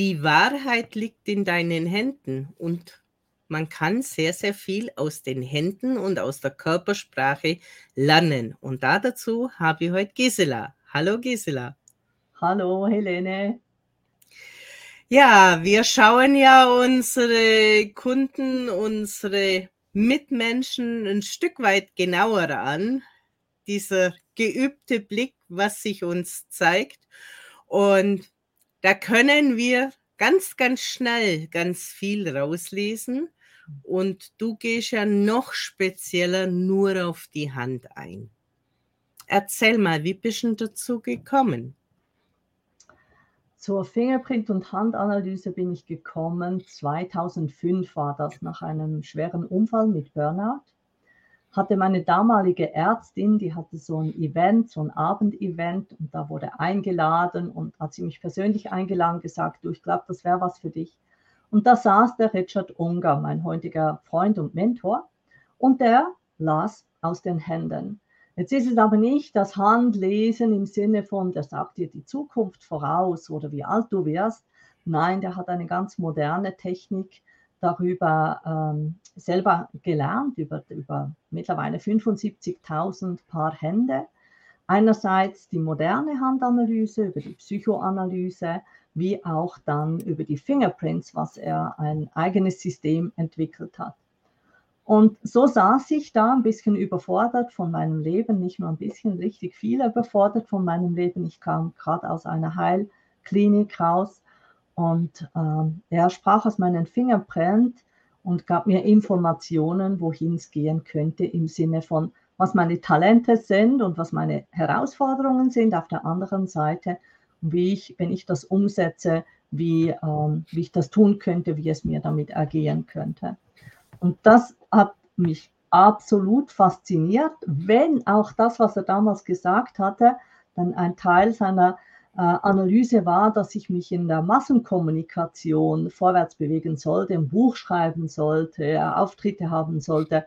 Die Wahrheit liegt in deinen Händen und man kann sehr, sehr viel aus den Händen und aus der Körpersprache lernen. Und da dazu habe ich heute Gisela. Hallo Gisela. Hallo Helene. Ja, wir schauen ja unsere Kunden, unsere Mitmenschen ein Stück weit genauer an. Dieser geübte Blick, was sich uns zeigt. Und da können wir ganz, ganz schnell ganz viel rauslesen. Und du gehst ja noch spezieller nur auf die Hand ein. Erzähl mal, wie bist du dazu gekommen? Zur Fingerprint- und Handanalyse bin ich gekommen. 2005 war das nach einem schweren Unfall mit Burnout hatte meine damalige Ärztin, die hatte so ein Event, so ein Abendevent und da wurde eingeladen und hat sie mich persönlich eingeladen, gesagt, du, ich glaube, das wäre was für dich. Und da saß der Richard Unger, mein heutiger Freund und Mentor, und der las aus den Händen. Jetzt ist es aber nicht das Handlesen im Sinne von, der sagt dir die Zukunft voraus oder wie alt du wirst. Nein, der hat eine ganz moderne Technik, darüber ähm, selber gelernt, über, über mittlerweile 75.000 Paar Hände. Einerseits die moderne Handanalyse, über die Psychoanalyse, wie auch dann über die Fingerprints, was er ein eigenes System entwickelt hat. Und so saß ich da ein bisschen überfordert von meinem Leben, nicht nur ein bisschen, richtig viel überfordert von meinem Leben. Ich kam gerade aus einer Heilklinik raus und ähm, er sprach aus meinen Fingerprint und gab mir Informationen, wohin es gehen könnte im Sinne von, was meine Talente sind und was meine Herausforderungen sind auf der anderen Seite wie ich, wenn ich das umsetze, wie, ähm, wie ich das tun könnte, wie es mir damit ergehen könnte. Und das hat mich absolut fasziniert, wenn auch das, was er damals gesagt hatte, dann ein Teil seiner Analyse war, dass ich mich in der Massenkommunikation vorwärts bewegen sollte, ein Buch schreiben sollte, Auftritte haben sollte.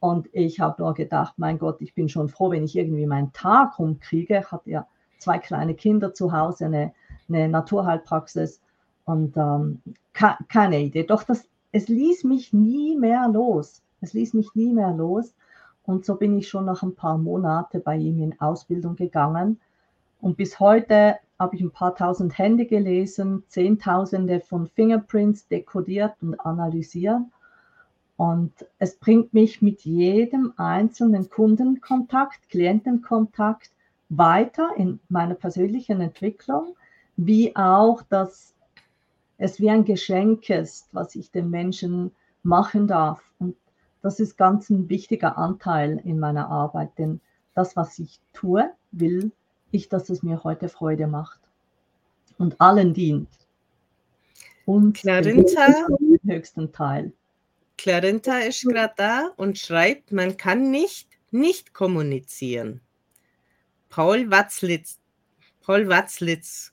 Und ich habe nur gedacht, mein Gott, ich bin schon froh, wenn ich irgendwie meinen Tag rumkriege. Ich hatte ja zwei kleine Kinder zu Hause, eine, eine Naturheilpraxis und ähm, keine Idee. Doch das, es ließ mich nie mehr los. Es ließ mich nie mehr los. Und so bin ich schon nach ein paar Monaten bei ihm in Ausbildung gegangen und bis heute habe ich ein paar tausend Hände gelesen, Zehntausende von Fingerprints dekodiert und analysiert. Und es bringt mich mit jedem einzelnen Kundenkontakt, Klientenkontakt weiter in meiner persönlichen Entwicklung, wie auch, dass es wie ein Geschenk ist, was ich den Menschen machen darf. Und das ist ganz ein wichtiger Anteil in meiner Arbeit, denn das, was ich tue, will ich, dass es mir heute Freude macht und allen dient. Und Clarinta, den höchsten Teil. Clarinta ist gerade da und schreibt, man kann nicht nicht kommunizieren. Paul Watzlitz, Paul Watzlitz,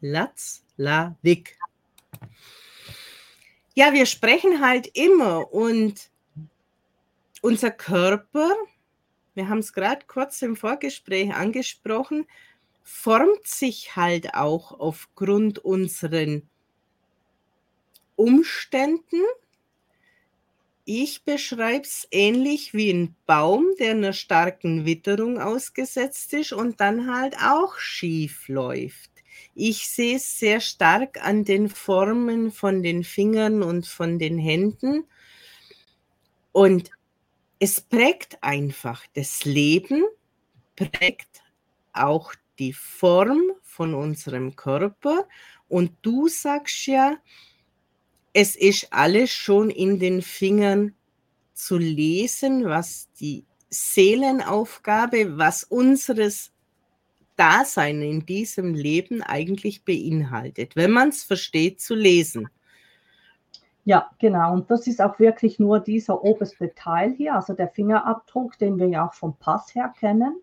Latz, La, Wick. Ja, wir sprechen halt immer und unser Körper wir haben es gerade kurz im Vorgespräch angesprochen, formt sich halt auch aufgrund unseren Umständen. Ich beschreibe es ähnlich wie ein Baum, der einer starken Witterung ausgesetzt ist und dann halt auch schief läuft. Ich sehe es sehr stark an den Formen von den Fingern und von den Händen. Und es prägt einfach das Leben, prägt auch die Form von unserem Körper. Und du sagst ja, es ist alles schon in den Fingern zu lesen, was die Seelenaufgabe, was unseres Dasein in diesem Leben eigentlich beinhaltet, wenn man es versteht zu lesen. Ja, genau. Und das ist auch wirklich nur dieser oberste Teil hier, also der Fingerabdruck, den wir ja auch vom Pass her kennen.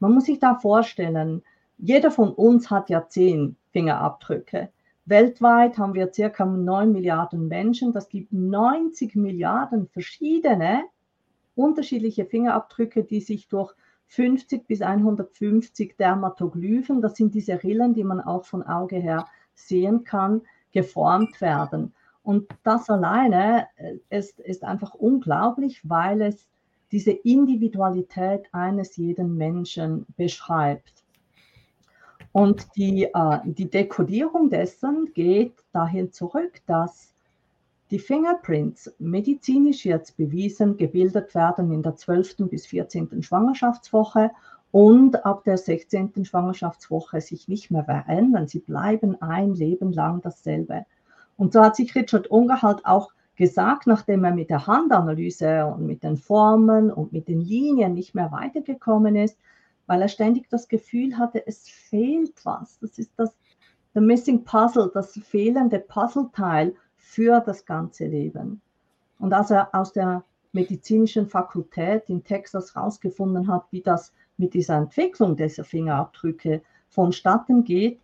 Man muss sich da vorstellen, jeder von uns hat ja zehn Fingerabdrücke. Weltweit haben wir circa 9 Milliarden Menschen. Das gibt 90 Milliarden verschiedene unterschiedliche Fingerabdrücke, die sich durch 50 bis 150 Dermatoglyphen, das sind diese Rillen, die man auch von Auge her sehen kann, geformt werden. Und das alleine äh, ist, ist einfach unglaublich, weil es diese Individualität eines jeden Menschen beschreibt. Und die, äh, die Dekodierung dessen geht dahin zurück, dass die Fingerprints medizinisch jetzt bewiesen gebildet werden in der 12. bis 14. Schwangerschaftswoche und ab der 16. Schwangerschaftswoche sich nicht mehr verändern. Sie bleiben ein Leben lang dasselbe. Und so hat sich Richard Unger halt auch gesagt, nachdem er mit der Handanalyse und mit den Formen und mit den Linien nicht mehr weitergekommen ist, weil er ständig das Gefühl hatte, es fehlt was. Das ist das the missing puzzle, das fehlende Puzzleteil für das ganze Leben. Und als er aus der medizinischen Fakultät in Texas herausgefunden hat, wie das mit dieser Entwicklung dieser Fingerabdrücke vonstatten geht,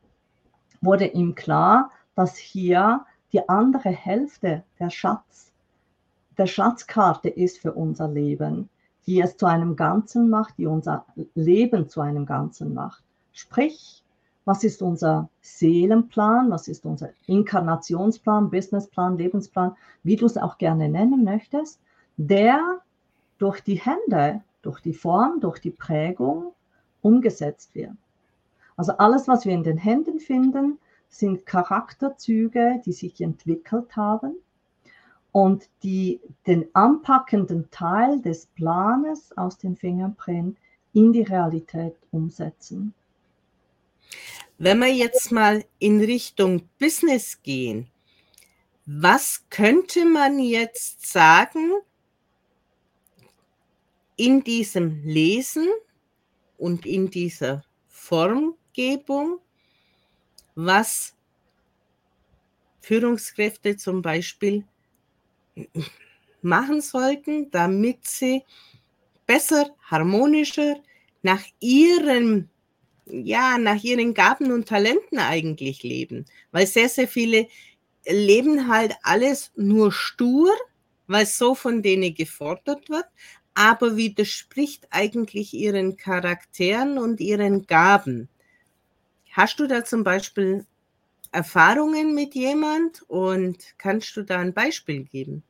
wurde ihm klar, dass hier die andere Hälfte der Schatz, der Schatzkarte ist für unser Leben, die es zu einem Ganzen macht, die unser Leben zu einem Ganzen macht. Sprich, was ist unser Seelenplan, was ist unser Inkarnationsplan, Businessplan, Lebensplan, wie du es auch gerne nennen möchtest, der durch die Hände, durch die Form, durch die Prägung umgesetzt wird. Also alles, was wir in den Händen finden, sind Charakterzüge, die sich entwickelt haben und die den anpackenden Teil des Planes aus den Fingerprint in die Realität umsetzen. Wenn wir jetzt mal in Richtung Business gehen, was könnte man jetzt sagen in diesem Lesen und in dieser Formgebung, was Führungskräfte zum Beispiel machen sollten, damit sie besser, harmonischer nach ihrem ja, nach ihren Gaben und Talenten eigentlich leben. Weil sehr, sehr viele leben halt alles nur stur, weil so von denen gefordert wird, aber widerspricht eigentlich ihren Charakteren und ihren Gaben. Hast du da zum Beispiel Erfahrungen mit jemand und kannst du da ein Beispiel geben?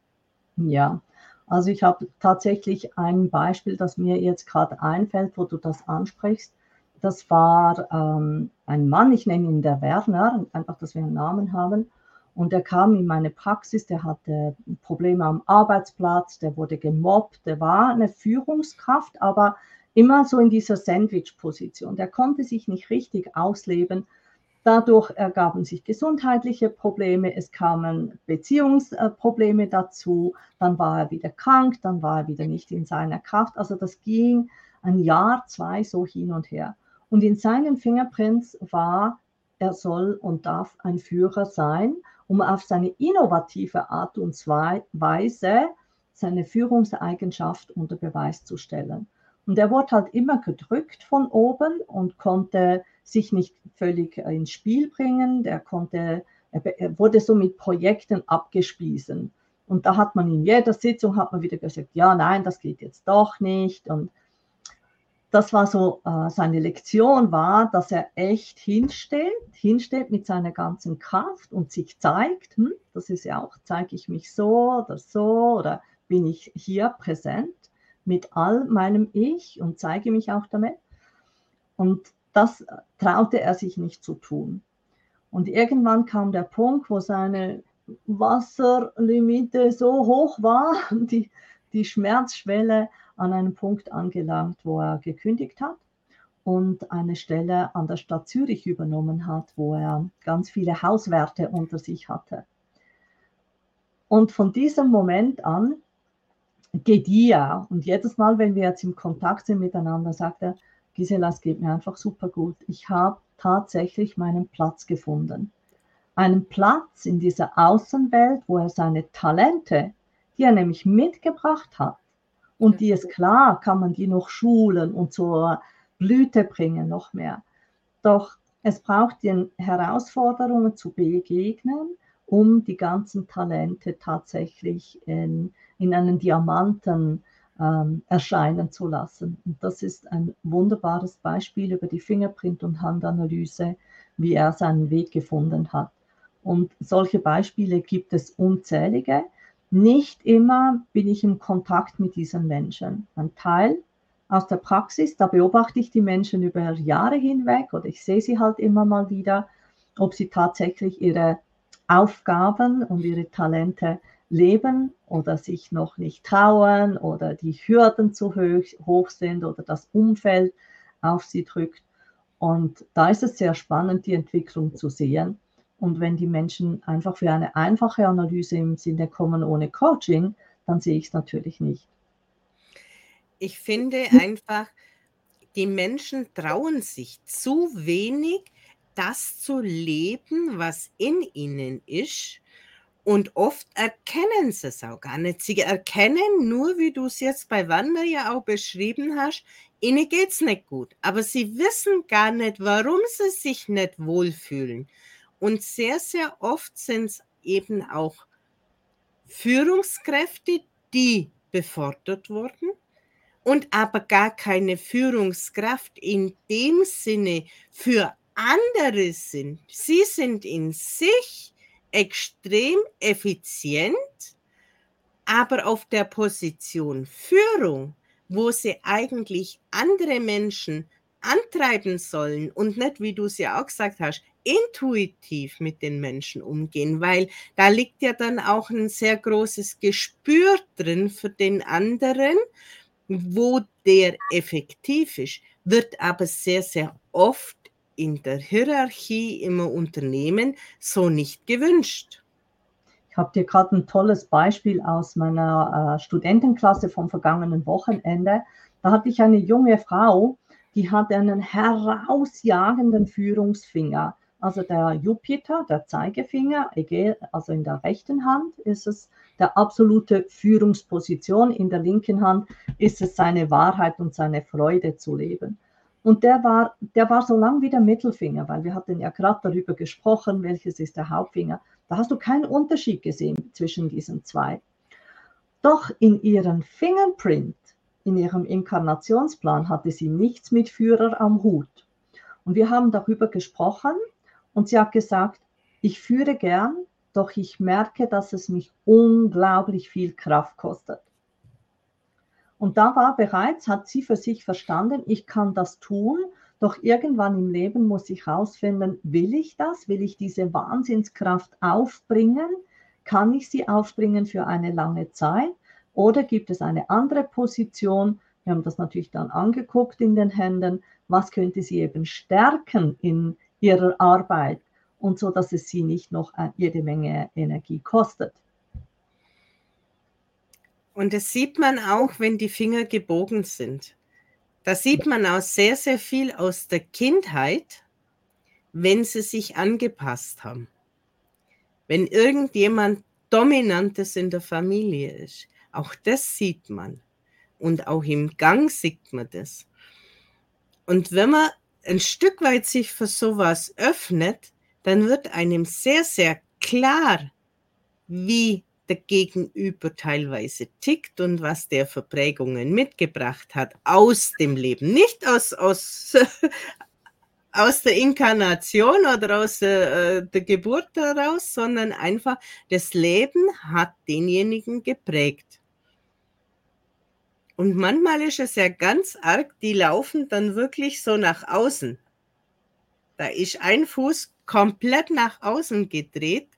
Ja, also ich habe tatsächlich ein Beispiel, das mir jetzt gerade einfällt, wo du das ansprichst. Das war ähm, ein Mann, ich nenne ihn der Werner, einfach, dass wir einen Namen haben. Und er kam in meine Praxis, der hatte Probleme am Arbeitsplatz, der wurde gemobbt, der war eine Führungskraft, aber immer so in dieser Sandwich-Position. Der konnte sich nicht richtig ausleben. Dadurch ergaben sich gesundheitliche Probleme, es kamen Beziehungsprobleme dazu, dann war er wieder krank, dann war er wieder nicht in seiner Kraft. Also das ging ein Jahr, zwei so hin und her. Und in seinen Fingerprints war, er soll und darf ein Führer sein, um auf seine innovative Art und Weise seine Führungseigenschaft unter Beweis zu stellen. Und er wurde halt immer gedrückt von oben und konnte sich nicht völlig ins Spiel bringen. Der konnte, er wurde so mit Projekten abgespiesen. Und da hat man in jeder Sitzung hat man wieder gesagt, ja, nein, das geht jetzt doch nicht. Und das war so äh, seine Lektion war, dass er echt hinsteht, hinsteht mit seiner ganzen Kraft und sich zeigt, hm, das ist ja auch, zeige ich mich so oder so oder bin ich hier präsent mit all meinem Ich und zeige mich auch damit. Und das traute er sich nicht zu tun. Und irgendwann kam der Punkt, wo seine Wasserlimite so hoch war, die, die Schmerzschwelle an einem Punkt angelangt, wo er gekündigt hat und eine Stelle an der Stadt Zürich übernommen hat, wo er ganz viele Hauswerte unter sich hatte. Und von diesem Moment an gedieh er. Und jedes Mal, wenn wir jetzt im Kontakt sind miteinander, sagt er, Gisela, es geht mir einfach super gut. Ich habe tatsächlich meinen Platz gefunden. Einen Platz in dieser Außenwelt, wo er seine Talente, die er nämlich mitgebracht hat, und die ist klar, kann man die noch schulen und zur Blüte bringen, noch mehr. Doch es braucht den Herausforderungen zu begegnen, um die ganzen Talente tatsächlich in, in einen Diamanten ähm, erscheinen zu lassen. Und das ist ein wunderbares Beispiel über die Fingerprint- und Handanalyse, wie er seinen Weg gefunden hat. Und solche Beispiele gibt es unzählige. Nicht immer bin ich im Kontakt mit diesen Menschen. Ein Teil aus der Praxis, da beobachte ich die Menschen über Jahre hinweg oder ich sehe sie halt immer mal wieder, ob sie tatsächlich ihre Aufgaben und ihre Talente leben oder sich noch nicht trauen oder die Hürden zu hoch sind oder das Umfeld auf sie drückt. Und da ist es sehr spannend, die Entwicklung zu sehen. Und wenn die Menschen einfach für eine einfache Analyse im Sinne kommen ohne Coaching, dann sehe ich es natürlich nicht. Ich finde einfach, die Menschen trauen sich zu wenig, das zu leben, was in ihnen ist. Und oft erkennen sie es auch gar nicht. Sie erkennen nur, wie du es jetzt bei Wanda ja auch beschrieben hast, ihnen geht es nicht gut. Aber sie wissen gar nicht, warum sie sich nicht wohlfühlen. Und sehr, sehr oft sind es eben auch Führungskräfte, die befordert wurden und aber gar keine Führungskraft in dem Sinne für andere sind. Sie sind in sich extrem effizient, aber auf der Position Führung, wo sie eigentlich andere Menschen antreiben sollen und nicht, wie du es ja auch gesagt hast, intuitiv mit den Menschen umgehen, weil da liegt ja dann auch ein sehr großes Gespür drin für den anderen, wo der effektiv ist, wird aber sehr, sehr oft in der Hierarchie im Unternehmen so nicht gewünscht. Ich habe dir gerade ein tolles Beispiel aus meiner äh, Studentenklasse vom vergangenen Wochenende. Da hatte ich eine junge Frau, die hatte einen herausjagenden Führungsfinger. Also der Jupiter, der Zeigefinger, also in der rechten Hand ist es der absolute Führungsposition, in der linken Hand ist es seine Wahrheit und seine Freude zu leben. Und der war, der war so lang wie der Mittelfinger, weil wir hatten ja gerade darüber gesprochen, welches ist der Hauptfinger. Da hast du keinen Unterschied gesehen zwischen diesen zwei. Doch in ihrem Fingerprint, in ihrem Inkarnationsplan hatte sie nichts mit Führer am Hut. Und wir haben darüber gesprochen und sie hat gesagt, ich führe gern, doch ich merke, dass es mich unglaublich viel Kraft kostet. Und da war bereits, hat sie für sich verstanden, ich kann das tun, doch irgendwann im Leben muss ich herausfinden, will ich das? Will ich diese Wahnsinnskraft aufbringen? Kann ich sie aufbringen für eine lange Zeit? Oder gibt es eine andere Position? Wir haben das natürlich dann angeguckt in den Händen. Was könnte sie eben stärken in ihrer Arbeit und so, dass es sie nicht noch jede Menge Energie kostet? Und das sieht man auch, wenn die Finger gebogen sind. Da sieht man auch sehr, sehr viel aus der Kindheit, wenn sie sich angepasst haben. Wenn irgendjemand Dominantes in der Familie ist, auch das sieht man. Und auch im Gang sieht man das. Und wenn man ein Stück weit sich für sowas öffnet, dann wird einem sehr, sehr klar, wie der Gegenüber teilweise tickt und was der für Prägungen mitgebracht hat aus dem Leben. Nicht aus, aus, aus der Inkarnation oder aus äh, der Geburt heraus, sondern einfach das Leben hat denjenigen geprägt. Und manchmal ist es ja ganz arg, die laufen dann wirklich so nach außen. Da ist ein Fuß komplett nach außen gedreht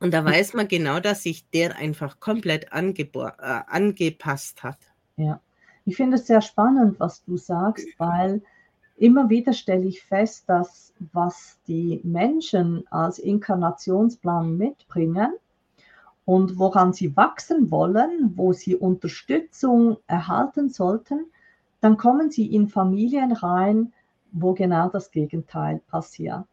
und da weiß man genau, dass sich der einfach komplett äh, angepasst hat. Ja, ich finde es sehr spannend, was du sagst, weil immer wieder stelle ich fest, dass was die Menschen als Inkarnationsplan mitbringen und woran sie wachsen wollen, wo sie Unterstützung erhalten sollten, dann kommen sie in Familien rein, wo genau das Gegenteil passiert.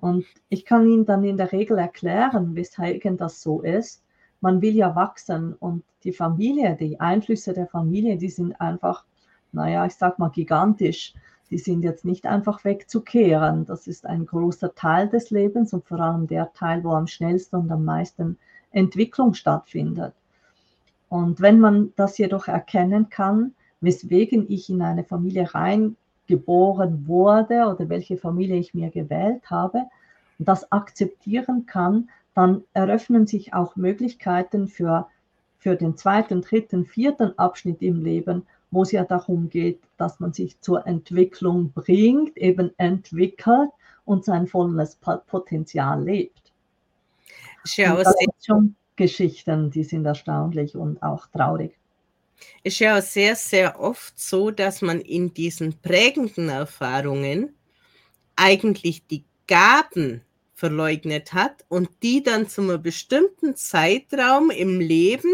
Und ich kann Ihnen dann in der Regel erklären, weshalb das so ist. Man will ja wachsen und die Familie, die Einflüsse der Familie, die sind einfach, naja, ich sag mal gigantisch. Die sind jetzt nicht einfach wegzukehren. Das ist ein großer Teil des Lebens und vor allem der Teil, wo am schnellsten und am meisten Entwicklung stattfindet. Und wenn man das jedoch erkennen kann, weswegen ich in eine Familie rein geboren wurde oder welche Familie ich mir gewählt habe und das akzeptieren kann, dann eröffnen sich auch Möglichkeiten für, für den zweiten, dritten, vierten Abschnitt im Leben, wo es ja darum geht, dass man sich zur Entwicklung bringt, eben entwickelt und sein volles Potenzial lebt. Ja das sind schon Geschichten, die sind erstaunlich und auch traurig. Ist ja auch sehr, sehr oft so, dass man in diesen prägenden Erfahrungen eigentlich die Gaben verleugnet hat und die dann zu einem bestimmten Zeitraum im Leben,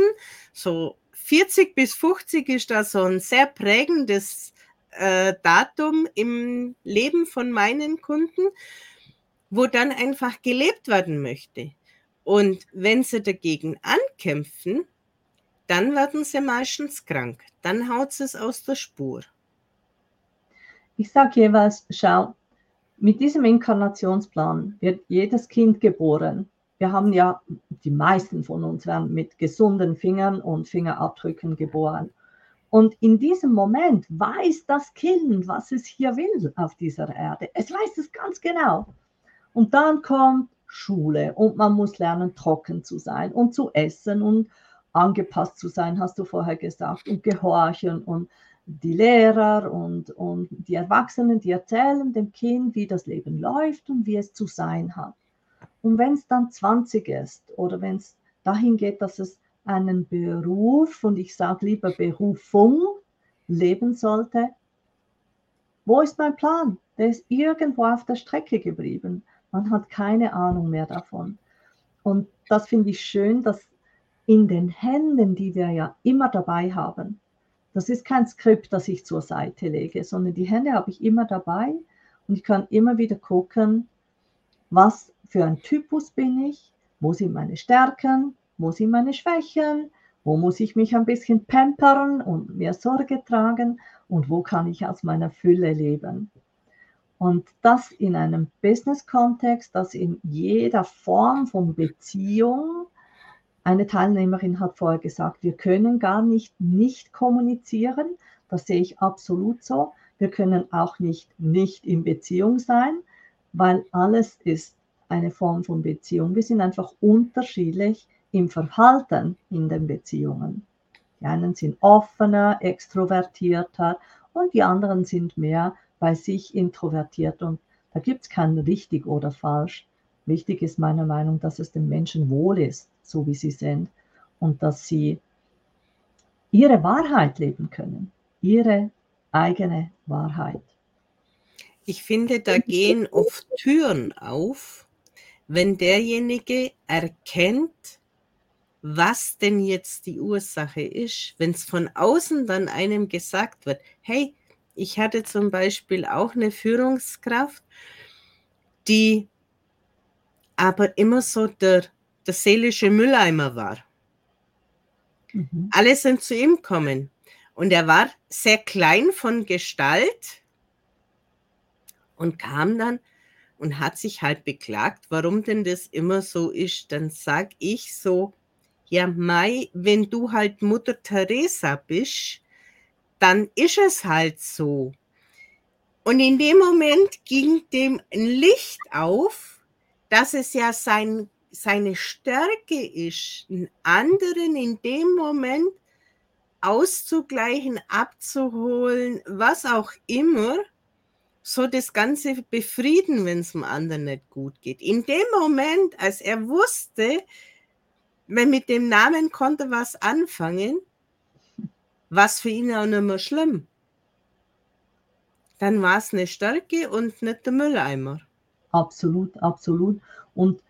so 40 bis 50 ist da so ein sehr prägendes äh, Datum im Leben von meinen Kunden, wo dann einfach gelebt werden möchte. Und wenn sie dagegen ankämpfen, dann werden sie meistens krank. Dann haut es aus der Spur. Ich sage jeweils, schau, mit diesem Inkarnationsplan wird jedes Kind geboren. Wir haben ja, die meisten von uns werden mit gesunden Fingern und Fingerabdrücken geboren. Und in diesem Moment weiß das Kind, was es hier will auf dieser Erde. Es weiß es ganz genau. Und dann kommt Schule und man muss lernen, trocken zu sein und zu essen und angepasst zu sein, hast du vorher gesagt, und gehorchen und die Lehrer und, und die Erwachsenen, die erzählen dem Kind, wie das Leben läuft und wie es zu sein hat. Und wenn es dann 20 ist oder wenn es dahin geht, dass es einen Beruf, und ich sage lieber Berufung, leben sollte, wo ist mein Plan? Der ist irgendwo auf der Strecke geblieben. Man hat keine Ahnung mehr davon. Und das finde ich schön, dass in den Händen, die wir ja immer dabei haben, das ist kein Skript, das ich zur Seite lege, sondern die Hände habe ich immer dabei und ich kann immer wieder gucken, was für ein Typus bin ich, wo sind meine Stärken, wo sind meine Schwächen, wo muss ich mich ein bisschen pampern und mehr Sorge tragen und wo kann ich aus meiner Fülle leben. Und das in einem Business-Kontext, das in jeder Form von Beziehung eine Teilnehmerin hat vorher gesagt, wir können gar nicht nicht kommunizieren. Das sehe ich absolut so. Wir können auch nicht nicht in Beziehung sein, weil alles ist eine Form von Beziehung. Wir sind einfach unterschiedlich im Verhalten in den Beziehungen. Die einen sind offener, extrovertierter und die anderen sind mehr bei sich introvertiert. Und da gibt es kein richtig oder falsch. Wichtig ist meiner Meinung dass es dem Menschen wohl ist so wie sie sind und dass sie ihre Wahrheit leben können, ihre eigene Wahrheit. Ich finde, da gehen oft Türen auf, wenn derjenige erkennt, was denn jetzt die Ursache ist. Wenn es von außen dann einem gesagt wird, hey, ich hatte zum Beispiel auch eine Führungskraft, die aber immer so der der seelische Mülleimer war. Mhm. Alle sind zu ihm gekommen. Und er war sehr klein von Gestalt und kam dann und hat sich halt beklagt, warum denn das immer so ist. Dann sag ich so, ja, Mai, wenn du halt Mutter Teresa bist, dann ist es halt so. Und in dem Moment ging dem ein Licht auf, dass es ja sein seine Stärke ist, einen anderen in dem Moment auszugleichen, abzuholen, was auch immer, so das Ganze befrieden, wenn es dem anderen nicht gut geht. In dem Moment, als er wusste, wenn mit dem Namen konnte was anfangen, was für ihn auch nicht mehr schlimm. Dann war es eine Stärke und nicht der Mülleimer. Absolut, absolut. Und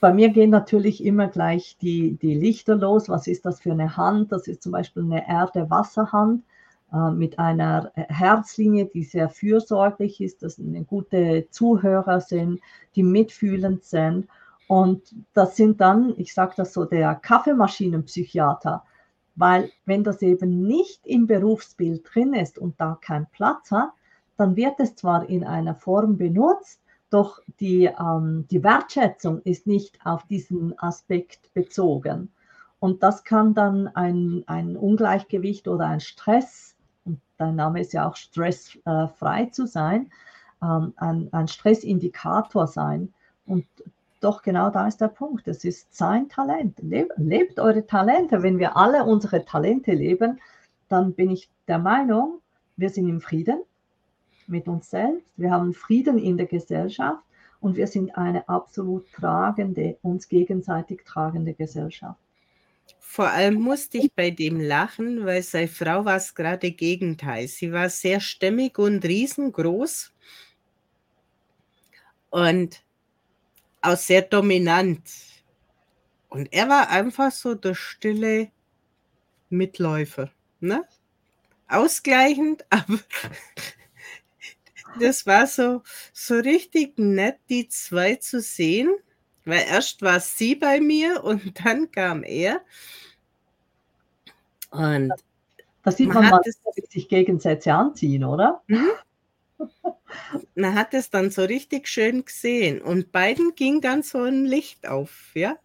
bei mir gehen natürlich immer gleich die, die Lichter los. Was ist das für eine Hand? Das ist zum Beispiel eine Erde-Wasserhand äh, mit einer Herzlinie, die sehr fürsorglich ist, dass eine gute Zuhörer sind, die mitfühlend sind. Und das sind dann, ich sage das so, der Kaffeemaschinenpsychiater, weil wenn das eben nicht im Berufsbild drin ist und da kein Platz hat, dann wird es zwar in einer Form benutzt, doch die, ähm, die Wertschätzung ist nicht auf diesen Aspekt bezogen. Und das kann dann ein, ein Ungleichgewicht oder ein Stress, und dein Name ist ja auch stressfrei äh, zu sein, ähm, ein, ein Stressindikator sein, Und doch genau da ist der Punkt. Es ist sein Talent. Lebt, lebt eure Talente. Wenn wir alle unsere Talente leben, dann bin ich der Meinung, wir sind im Frieden mit uns selbst. Wir haben Frieden in der Gesellschaft und wir sind eine absolut tragende, uns gegenseitig tragende Gesellschaft. Vor allem musste ich bei dem lachen, weil seine Frau war es gerade Gegenteil. Sie war sehr stämmig und riesengroß und auch sehr dominant. Und er war einfach so der stille Mitläufer. Ne? Ausgleichend, aber das war so, so richtig nett, die zwei zu sehen. Weil erst war sie bei mir und dann kam er. Und da sieht man, man mal, es, sich Gegensätze anziehen, oder? Mhm. man hat es dann so richtig schön gesehen und beiden ging dann so ein Licht auf, ja?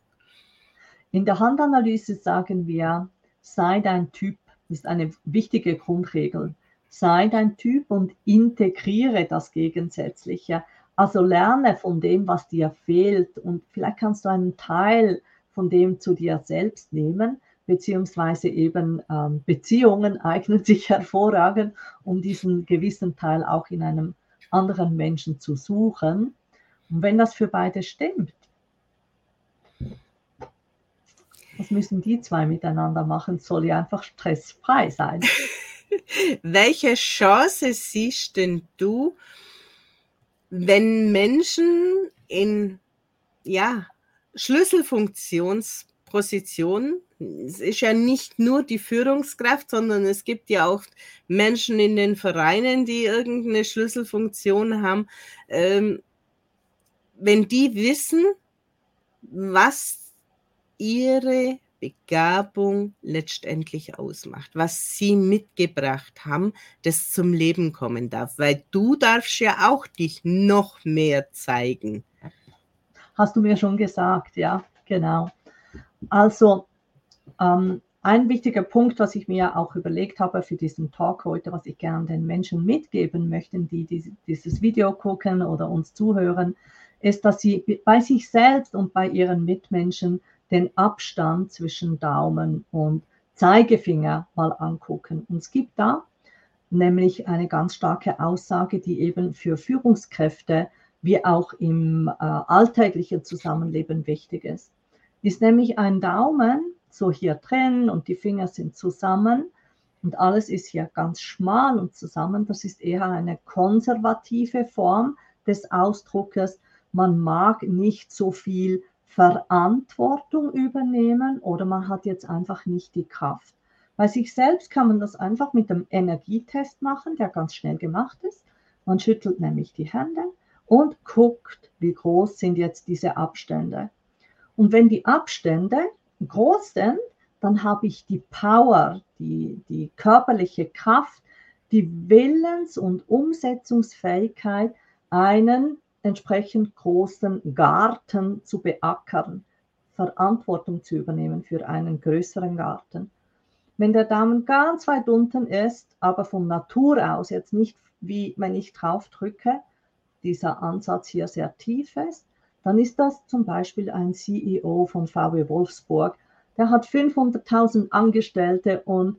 In der Handanalyse sagen wir, sei dein Typ, ist eine wichtige Grundregel. Sei dein Typ und integriere das Gegensätzliche. Also lerne von dem, was dir fehlt und vielleicht kannst du einen Teil von dem zu dir selbst nehmen, beziehungsweise eben ähm, Beziehungen eignen sich hervorragend, um diesen gewissen Teil auch in einem anderen Menschen zu suchen. Und wenn das für beide stimmt, was müssen die zwei miteinander machen? Soll ja einfach stressfrei sein. Welche Chance siehst denn du, wenn Menschen in ja, Schlüsselfunktionspositionen, es ist ja nicht nur die Führungskraft, sondern es gibt ja auch Menschen in den Vereinen, die irgendeine Schlüsselfunktion haben. Ähm, wenn die wissen, was ihre Begabung letztendlich ausmacht, was sie mitgebracht haben, das zum Leben kommen darf, weil du darfst ja auch dich noch mehr zeigen. Hast du mir schon gesagt, ja, genau. Also ähm, ein wichtiger Punkt, was ich mir auch überlegt habe für diesen Talk heute, was ich gerne den Menschen mitgeben möchte, die dieses Video gucken oder uns zuhören, ist, dass sie bei sich selbst und bei ihren Mitmenschen den Abstand zwischen Daumen und Zeigefinger mal angucken. Und es gibt da nämlich eine ganz starke Aussage, die eben für Führungskräfte wie auch im äh, alltäglichen Zusammenleben wichtig ist. Ist nämlich ein Daumen so hier drin und die Finger sind zusammen und alles ist hier ganz schmal und zusammen. Das ist eher eine konservative Form des Ausdruckes. Man mag nicht so viel Verantwortung übernehmen oder man hat jetzt einfach nicht die Kraft. Bei sich selbst kann man das einfach mit dem Energietest machen, der ganz schnell gemacht ist. Man schüttelt nämlich die Hände und guckt, wie groß sind jetzt diese Abstände. Und wenn die Abstände groß sind, dann habe ich die Power, die, die körperliche Kraft, die Willens- und Umsetzungsfähigkeit, einen entsprechend großen Garten zu beackern, Verantwortung zu übernehmen für einen größeren Garten. Wenn der Daumen ganz weit unten ist, aber von Natur aus jetzt nicht wie wenn ich drauf drücke, dieser Ansatz hier sehr tief ist, dann ist das zum Beispiel ein CEO von VW Wolfsburg, der hat 500.000 Angestellte und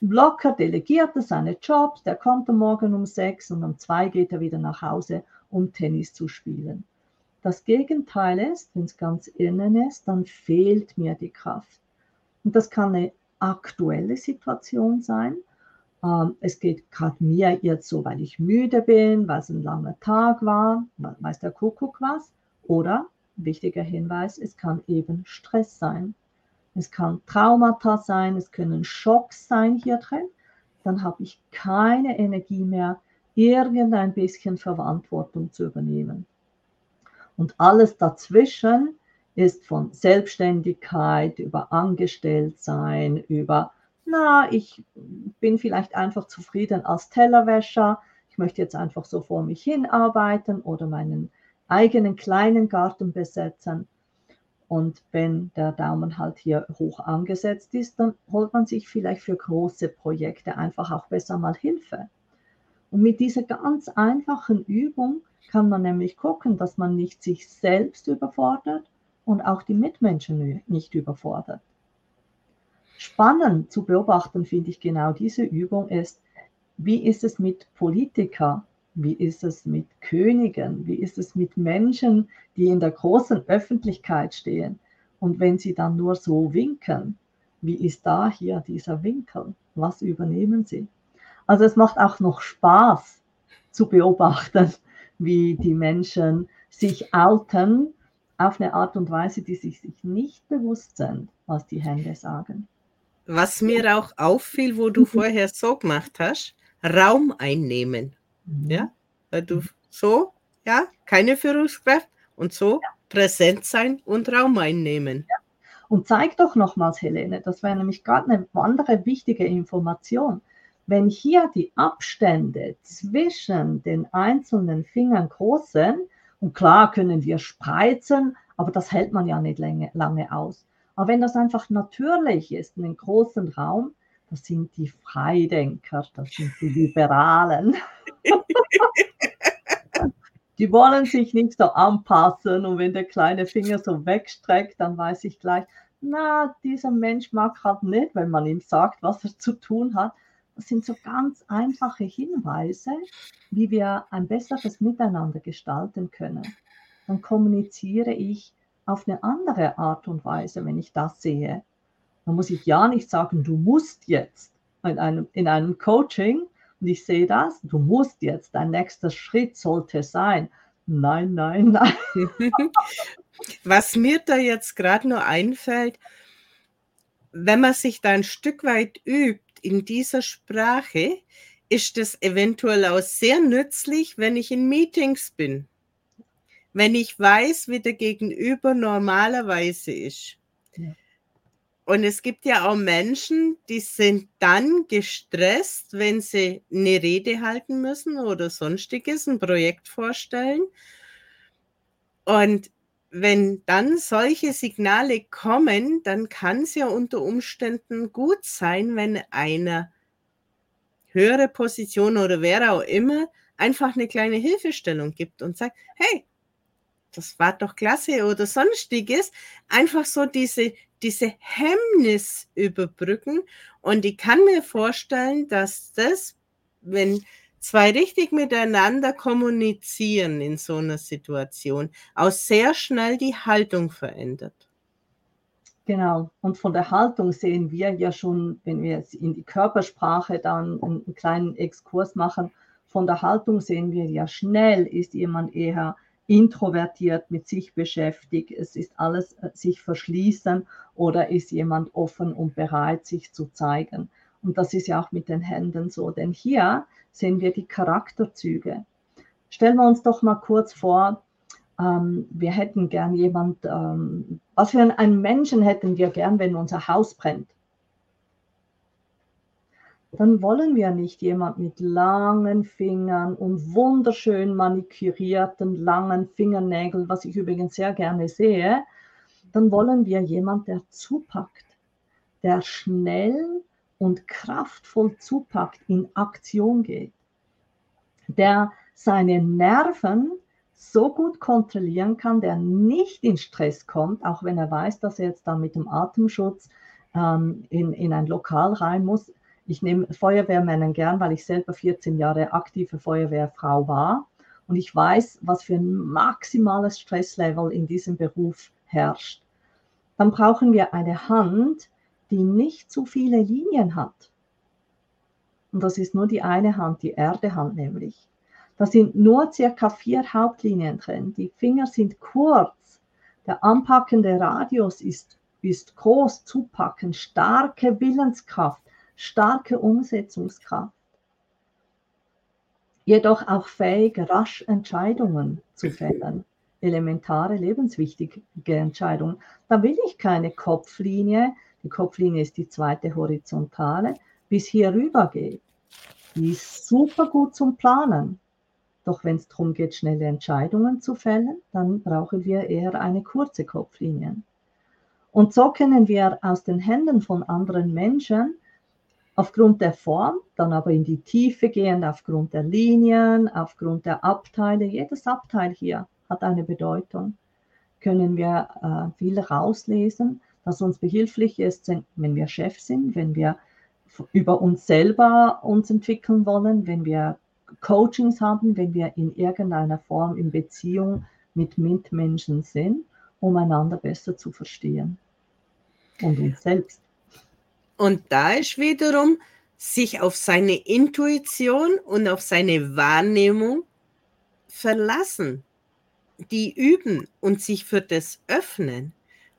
locker delegiert er seine Jobs, der kommt am Morgen um sechs und um zwei geht er wieder nach Hause um Tennis zu spielen. Das Gegenteil ist, wenn es ganz innen ist, dann fehlt mir die Kraft. Und das kann eine aktuelle Situation sein. Ähm, es geht gerade mir jetzt so, weil ich müde bin, weil es ein langer Tag war, weiß der Kuckuck was. Oder, wichtiger Hinweis, es kann eben Stress sein. Es kann Traumata sein, es können Schocks sein hier drin. Dann habe ich keine Energie mehr, irgendein bisschen Verantwortung zu übernehmen. Und alles dazwischen ist von Selbstständigkeit über Angestelltsein, über, na, ich bin vielleicht einfach zufrieden als Tellerwäscher, ich möchte jetzt einfach so vor mich hinarbeiten oder meinen eigenen kleinen Garten besetzen. Und wenn der Daumen halt hier hoch angesetzt ist, dann holt man sich vielleicht für große Projekte einfach auch besser mal Hilfe. Und mit dieser ganz einfachen Übung kann man nämlich gucken, dass man nicht sich selbst überfordert und auch die Mitmenschen nicht überfordert. Spannend zu beobachten finde ich genau diese Übung ist, wie ist es mit Politikern, wie ist es mit Königen, wie ist es mit Menschen, die in der großen Öffentlichkeit stehen und wenn sie dann nur so winken, wie ist da hier dieser Winkel? Was übernehmen sie? Also es macht auch noch Spaß zu beobachten, wie die Menschen sich outen auf eine Art und Weise, die sich nicht bewusst sind, was die Hände sagen. Was mir auch auffiel, wo du mhm. vorher so gemacht hast, Raum einnehmen. Mhm. Ja, weil du so, ja, keine Führungskraft und so ja. präsent sein und Raum einnehmen. Ja. Und zeig doch nochmals, Helene, das wäre nämlich gerade eine andere wichtige Information. Wenn hier die Abstände zwischen den einzelnen Fingern groß sind, und klar können wir spreizen, aber das hält man ja nicht lange, lange aus. Aber wenn das einfach natürlich ist, in einem großen Raum, das sind die Freidenker, das sind die Liberalen. die wollen sich nicht so anpassen und wenn der kleine Finger so wegstreckt, dann weiß ich gleich, na, dieser Mensch mag halt nicht, wenn man ihm sagt, was er zu tun hat. Sind so ganz einfache Hinweise, wie wir ein besseres Miteinander gestalten können. Dann kommuniziere ich auf eine andere Art und Weise, wenn ich das sehe. Dann muss ich ja nicht sagen, du musst jetzt in einem, in einem Coaching und ich sehe das, du musst jetzt, dein nächster Schritt sollte sein. Nein, nein, nein. Was mir da jetzt gerade nur einfällt, wenn man sich da ein Stück weit übt, in dieser Sprache ist es eventuell auch sehr nützlich, wenn ich in Meetings bin. Wenn ich weiß, wie der Gegenüber normalerweise ist. Ja. Und es gibt ja auch Menschen, die sind dann gestresst, wenn sie eine Rede halten müssen oder sonstiges, ein Projekt vorstellen. Und wenn dann solche Signale kommen, dann kann es ja unter Umständen gut sein, wenn eine höhere Position oder wer auch immer einfach eine kleine Hilfestellung gibt und sagt, hey, das war doch klasse oder sonstiges. Einfach so diese, diese Hemmnis überbrücken. Und ich kann mir vorstellen, dass das, wenn zwei richtig miteinander kommunizieren in so einer Situation, auch sehr schnell die Haltung verändert. Genau, und von der Haltung sehen wir ja schon, wenn wir jetzt in die Körpersprache dann einen kleinen Exkurs machen, von der Haltung sehen wir ja schnell, ist jemand eher introvertiert mit sich beschäftigt, es ist alles äh, sich verschließen oder ist jemand offen und bereit, sich zu zeigen. Und das ist ja auch mit den Händen so, denn hier sehen wir die Charakterzüge. Stellen wir uns doch mal kurz vor, ähm, wir hätten gern jemand, ähm, was für einen Menschen hätten wir gern, wenn unser Haus brennt? Dann wollen wir nicht jemand mit langen Fingern und wunderschön manikürierten langen Fingernägeln, was ich übrigens sehr gerne sehe. Dann wollen wir jemand, der zupackt, der schnell und kraftvoll zupackt, in Aktion geht, der seine Nerven so gut kontrollieren kann, der nicht in Stress kommt, auch wenn er weiß, dass er jetzt da mit dem Atemschutz ähm, in, in ein Lokal rein muss. Ich nehme Feuerwehrmännen gern, weil ich selber 14 Jahre aktive Feuerwehrfrau war und ich weiß, was für ein maximales Stresslevel in diesem Beruf herrscht. Dann brauchen wir eine Hand, die nicht zu viele Linien hat. Und das ist nur die eine Hand, die Erdehand nämlich. Da sind nur circa vier Hauptlinien drin. Die Finger sind kurz. Der anpackende Radius ist, ist groß, zupacken, starke Willenskraft, starke Umsetzungskraft. Jedoch auch fähig, rasch Entscheidungen zu fällen. Elementare, lebenswichtige Entscheidungen. Da will ich keine Kopflinie, die Kopflinie ist die zweite horizontale, bis hier rüber geht. Die ist super gut zum Planen. Doch wenn es darum geht, schnelle Entscheidungen zu fällen, dann brauchen wir eher eine kurze Kopflinie. Und so können wir aus den Händen von anderen Menschen aufgrund der Form, dann aber in die Tiefe gehend aufgrund der Linien, aufgrund der Abteile. Jedes Abteil hier hat eine Bedeutung. Können wir äh, viel rauslesen, das uns behilflich ist, wenn wir Chef sind, wenn wir über uns selber uns entwickeln wollen, wenn wir Coachings haben, wenn wir in irgendeiner Form in Beziehung mit Mitmenschen sind, um einander besser zu verstehen. Und uns selbst. Und da ist wiederum sich auf seine Intuition und auf seine Wahrnehmung verlassen, die üben und sich für das öffnen,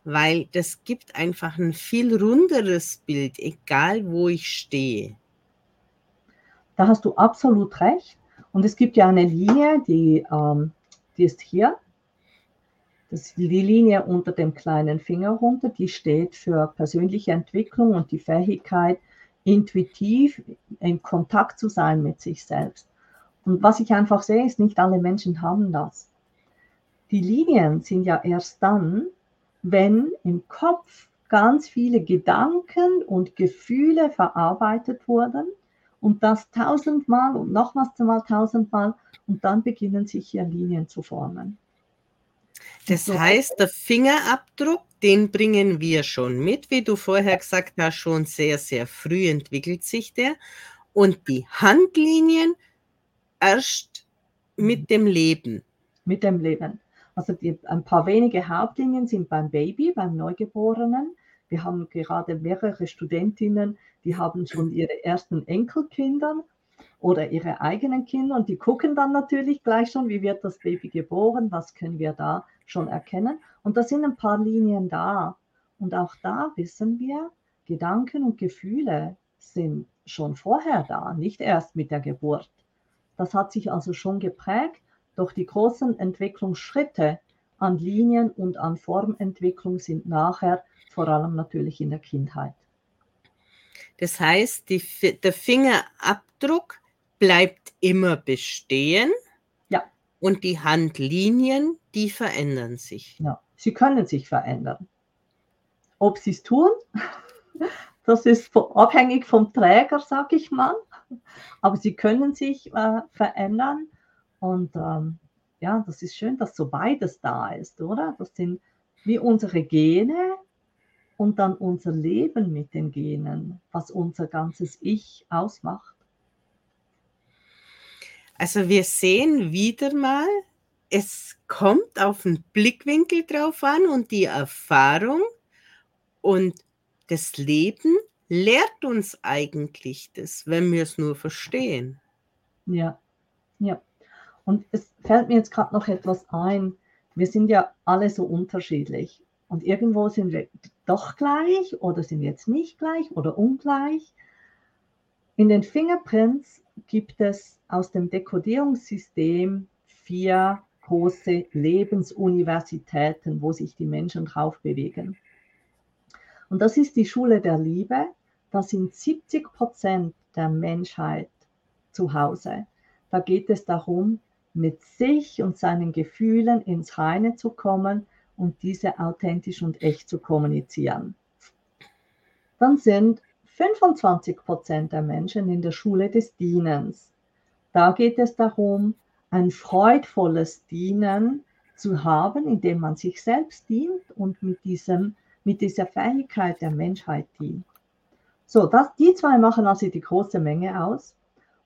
weil das gibt einfach ein viel runderes Bild, egal wo ich stehe. Da hast du absolut recht. Und es gibt ja eine Linie, die, ähm, die ist hier. Das die Linie unter dem kleinen Finger runter, die steht für persönliche Entwicklung und die Fähigkeit, intuitiv in Kontakt zu sein mit sich selbst. Und was ich einfach sehe, ist, nicht alle Menschen haben das. Die Linien sind ja erst dann, wenn im Kopf ganz viele Gedanken und Gefühle verarbeitet wurden und das tausendmal und nochmals mal tausendmal und dann beginnen sich hier Linien zu formen. Das heißt, der Fingerabdruck, den bringen wir schon mit, wie du vorher gesagt hast, schon sehr, sehr früh entwickelt sich der. Und die Handlinien erst mit dem Leben. Mit dem Leben. Also die, ein paar wenige Hauptlinien sind beim Baby, beim Neugeborenen. Wir haben gerade mehrere Studentinnen, die haben schon ihre ersten Enkelkinder oder ihre eigenen Kinder und die gucken dann natürlich gleich schon, wie wird das Baby geboren, was können wir da schon erkennen. Und da sind ein paar Linien da. Und auch da wissen wir, Gedanken und Gefühle sind schon vorher da, nicht erst mit der Geburt. Das hat sich also schon geprägt, doch die großen Entwicklungsschritte an Linien und an Formentwicklung sind nachher vor allem natürlich in der Kindheit. Das heißt, die, der Fingerabdruck bleibt immer bestehen. Ja. Und die Handlinien, die verändern sich. Ja, sie können sich verändern. Ob sie es tun, das ist abhängig vom Träger, sag ich mal. Aber sie können sich äh, verändern. Und ähm, ja, das ist schön, dass so beides da ist, oder? Das sind wie unsere Gene und dann unser Leben mit den Genen, was unser ganzes Ich ausmacht. Also wir sehen wieder mal, es kommt auf den Blickwinkel drauf an und die Erfahrung und das Leben lehrt uns eigentlich das, wenn wir es nur verstehen. Ja, ja. Und es fällt mir jetzt gerade noch etwas ein. Wir sind ja alle so unterschiedlich. Und irgendwo sind wir doch gleich oder sind wir jetzt nicht gleich oder ungleich. In den Fingerprints gibt es aus dem Dekodierungssystem vier große Lebensuniversitäten, wo sich die Menschen drauf bewegen. Und das ist die Schule der Liebe. Da sind 70 Prozent der Menschheit zu Hause. Da geht es darum, mit sich und seinen Gefühlen ins Reine zu kommen und diese authentisch und echt zu kommunizieren. Dann sind 25 Prozent der Menschen in der Schule des Dienens. Da geht es darum, ein freudvolles Dienen zu haben, indem man sich selbst dient und mit, diesem, mit dieser Fähigkeit der Menschheit dient. So, das, die zwei machen also die große Menge aus.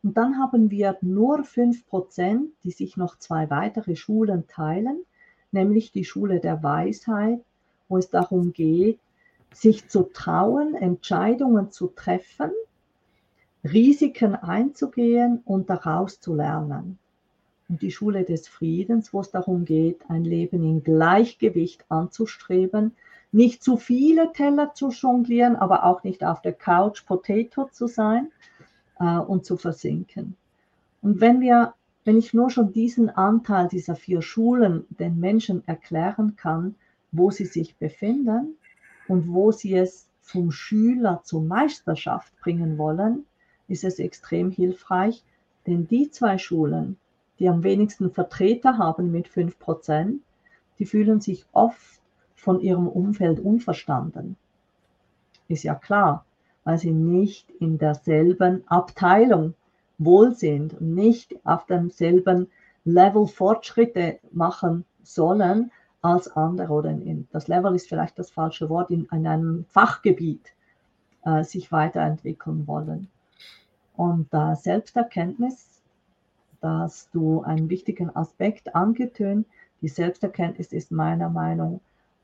Und dann haben wir nur 5%, die sich noch zwei weitere Schulen teilen, nämlich die Schule der Weisheit, wo es darum geht, sich zu trauen, Entscheidungen zu treffen, Risiken einzugehen und daraus zu lernen. Und die Schule des Friedens, wo es darum geht, ein Leben in Gleichgewicht anzustreben, nicht zu viele Teller zu jonglieren, aber auch nicht auf der Couch Potato zu sein, äh, und zu versinken. Und wenn wir, wenn ich nur schon diesen Anteil dieser vier Schulen den Menschen erklären kann, wo sie sich befinden und wo sie es vom Schüler zur Meisterschaft bringen wollen, ist es extrem hilfreich, denn die zwei Schulen, die am wenigsten Vertreter haben mit 5%, die fühlen sich oft von ihrem Umfeld unverstanden. Ist ja klar, weil sie nicht in derselben Abteilung wohl sind und nicht auf demselben Level Fortschritte machen sollen als andere oder in, das Level ist vielleicht das falsche Wort, in, in einem Fachgebiet äh, sich weiterentwickeln wollen. Und äh, Selbsterkenntnis, dass du einen wichtigen Aspekt angetönt, die Selbsterkenntnis ist meiner Meinung nach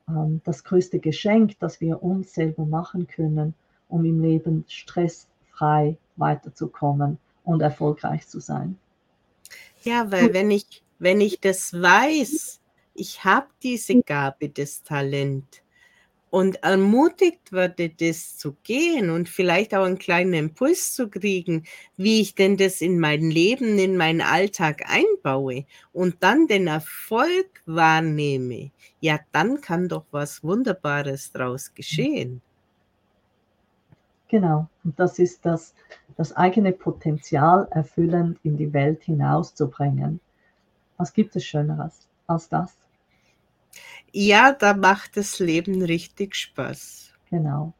ähm, das größte Geschenk, das wir uns selber machen können, um im Leben stressfrei weiterzukommen und erfolgreich zu sein. Ja, weil wenn ich, wenn ich das weiß, ich habe diese Gabe, das Talent und ermutigt werde, das zu gehen und vielleicht auch einen kleinen Impuls zu kriegen, wie ich denn das in mein Leben, in meinen Alltag einbaue und dann den Erfolg wahrnehme, ja, dann kann doch was Wunderbares draus geschehen. Genau, und das ist das, das eigene Potenzial erfüllend in die Welt hinauszubringen. Was gibt es Schöneres als das? Ja, da macht das Leben richtig Spaß. Genau.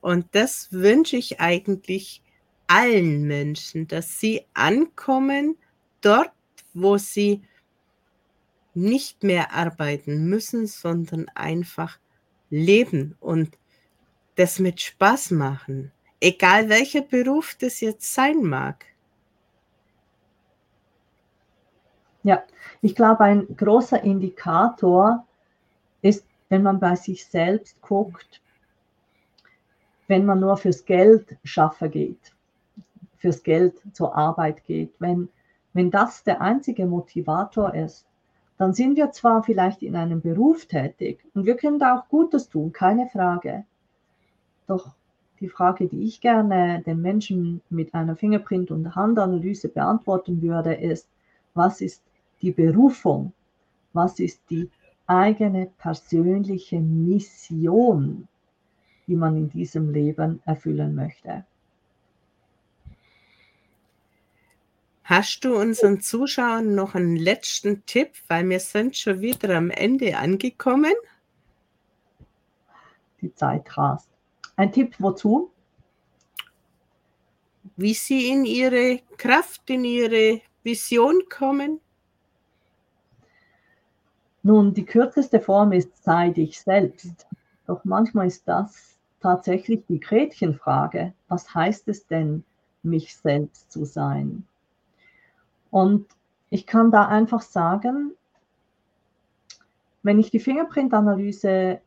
Und das wünsche ich eigentlich allen Menschen, dass sie ankommen dort, wo sie nicht mehr arbeiten müssen, sondern einfach leben und das mit Spaß machen, egal welcher Beruf das jetzt sein mag. Ja, ich glaube, ein großer Indikator ist, wenn man bei sich selbst guckt, wenn man nur fürs Geld schaffen geht, fürs Geld zur Arbeit geht, wenn, wenn das der einzige Motivator ist, dann sind wir zwar vielleicht in einem Beruf tätig und wir können da auch Gutes tun, keine Frage. Doch die Frage, die ich gerne den Menschen mit einer Fingerprint- und Handanalyse beantworten würde, ist, was ist die Berufung? Was ist die eigene persönliche Mission, die man in diesem Leben erfüllen möchte? Hast du unseren Zuschauern noch einen letzten Tipp, weil wir sind schon wieder am Ende angekommen? Die Zeit rast. Ein Tipp wozu? Wie sie in ihre Kraft, in ihre Vision kommen? Nun, die kürzeste Form ist sei dich selbst. Doch manchmal ist das tatsächlich die Gretchenfrage. Was heißt es denn, mich selbst zu sein? Und ich kann da einfach sagen, wenn ich die Fingerprint-Analyse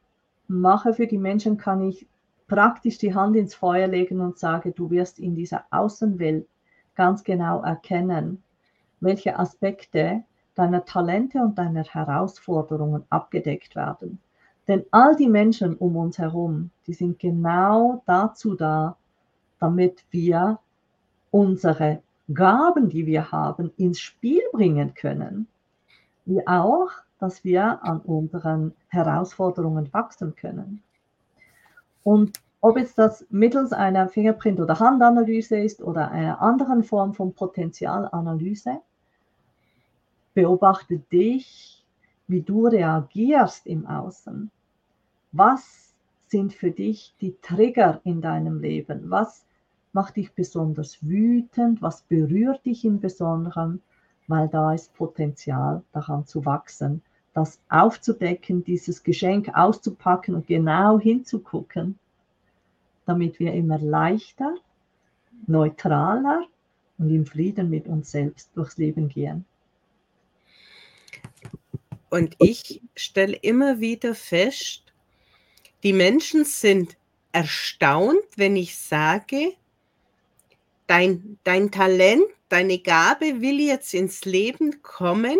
mache für die Menschen, kann ich praktisch die Hand ins Feuer legen und sage, du wirst in dieser Außenwelt ganz genau erkennen, welche Aspekte deiner Talente und deiner Herausforderungen abgedeckt werden. Denn all die Menschen um uns herum, die sind genau dazu da, damit wir unsere Gaben, die wir haben, ins Spiel bringen können. Wie auch, dass wir an unseren Herausforderungen wachsen können. Und ob jetzt das mittels einer Fingerprint- oder Handanalyse ist oder einer anderen Form von Potenzialanalyse, beobachte dich, wie du reagierst im Außen. Was sind für dich die Trigger in deinem Leben? Was macht dich besonders wütend? Was berührt dich im Besonderen? Weil da ist Potenzial daran zu wachsen das aufzudecken, dieses Geschenk auszupacken und genau hinzugucken, damit wir immer leichter, neutraler und im Frieden mit uns selbst durchs Leben gehen. Und ich stelle immer wieder fest, die Menschen sind erstaunt, wenn ich sage, dein, dein Talent, deine Gabe will jetzt ins Leben kommen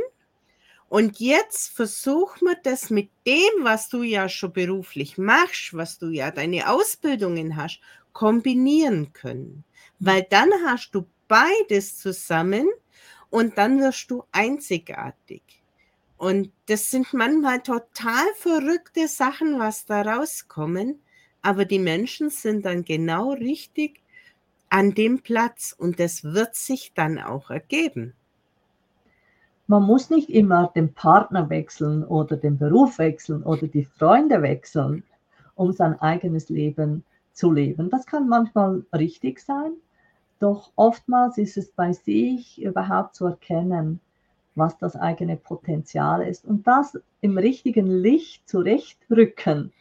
und jetzt versuch mal das mit dem, was du ja schon beruflich machst, was du ja deine Ausbildungen hast, kombinieren können. Weil dann hast du beides zusammen und dann wirst du einzigartig. Und das sind manchmal total verrückte Sachen, was da rauskommen, aber die Menschen sind dann genau richtig an dem Platz und das wird sich dann auch ergeben man muss nicht immer den Partner wechseln oder den Beruf wechseln oder die Freunde wechseln, um sein eigenes Leben zu leben. Das kann manchmal richtig sein, doch oftmals ist es bei sich überhaupt zu erkennen, was das eigene Potenzial ist und das im richtigen Licht zurechtrücken,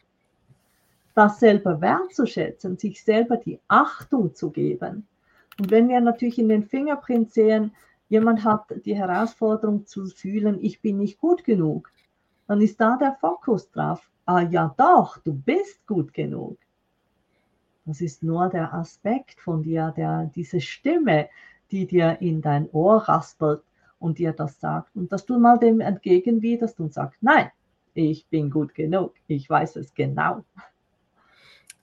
das selber wertzuschätzen, sich selber die Achtung zu geben. Und wenn wir natürlich in den Fingerprint sehen, jemand hat die Herausforderung zu fühlen, ich bin nicht gut genug, dann ist da der Fokus drauf. Ah ja doch, du bist gut genug. Das ist nur der Aspekt von dir, der, diese Stimme, die dir in dein Ohr raspelt und dir das sagt. Und dass du mal dem entgegenwiderst und sagst, nein, ich bin gut genug, ich weiß es genau.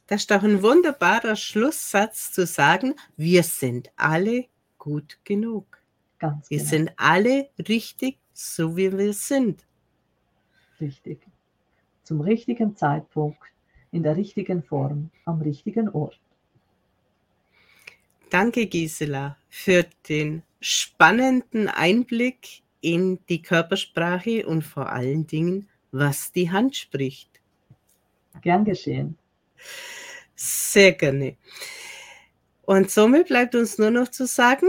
Das ist doch ein wunderbarer Schlusssatz zu sagen, wir sind alle gut genug. Ganz wir genau. sind alle richtig, so wie wir sind. Richtig. Zum richtigen Zeitpunkt in der richtigen Form, am richtigen Ort. Danke, Gisela, für den spannenden Einblick in die Körpersprache und vor allen Dingen, was die Hand spricht. Gern geschehen. Sehr gerne. Und somit bleibt uns nur noch zu sagen,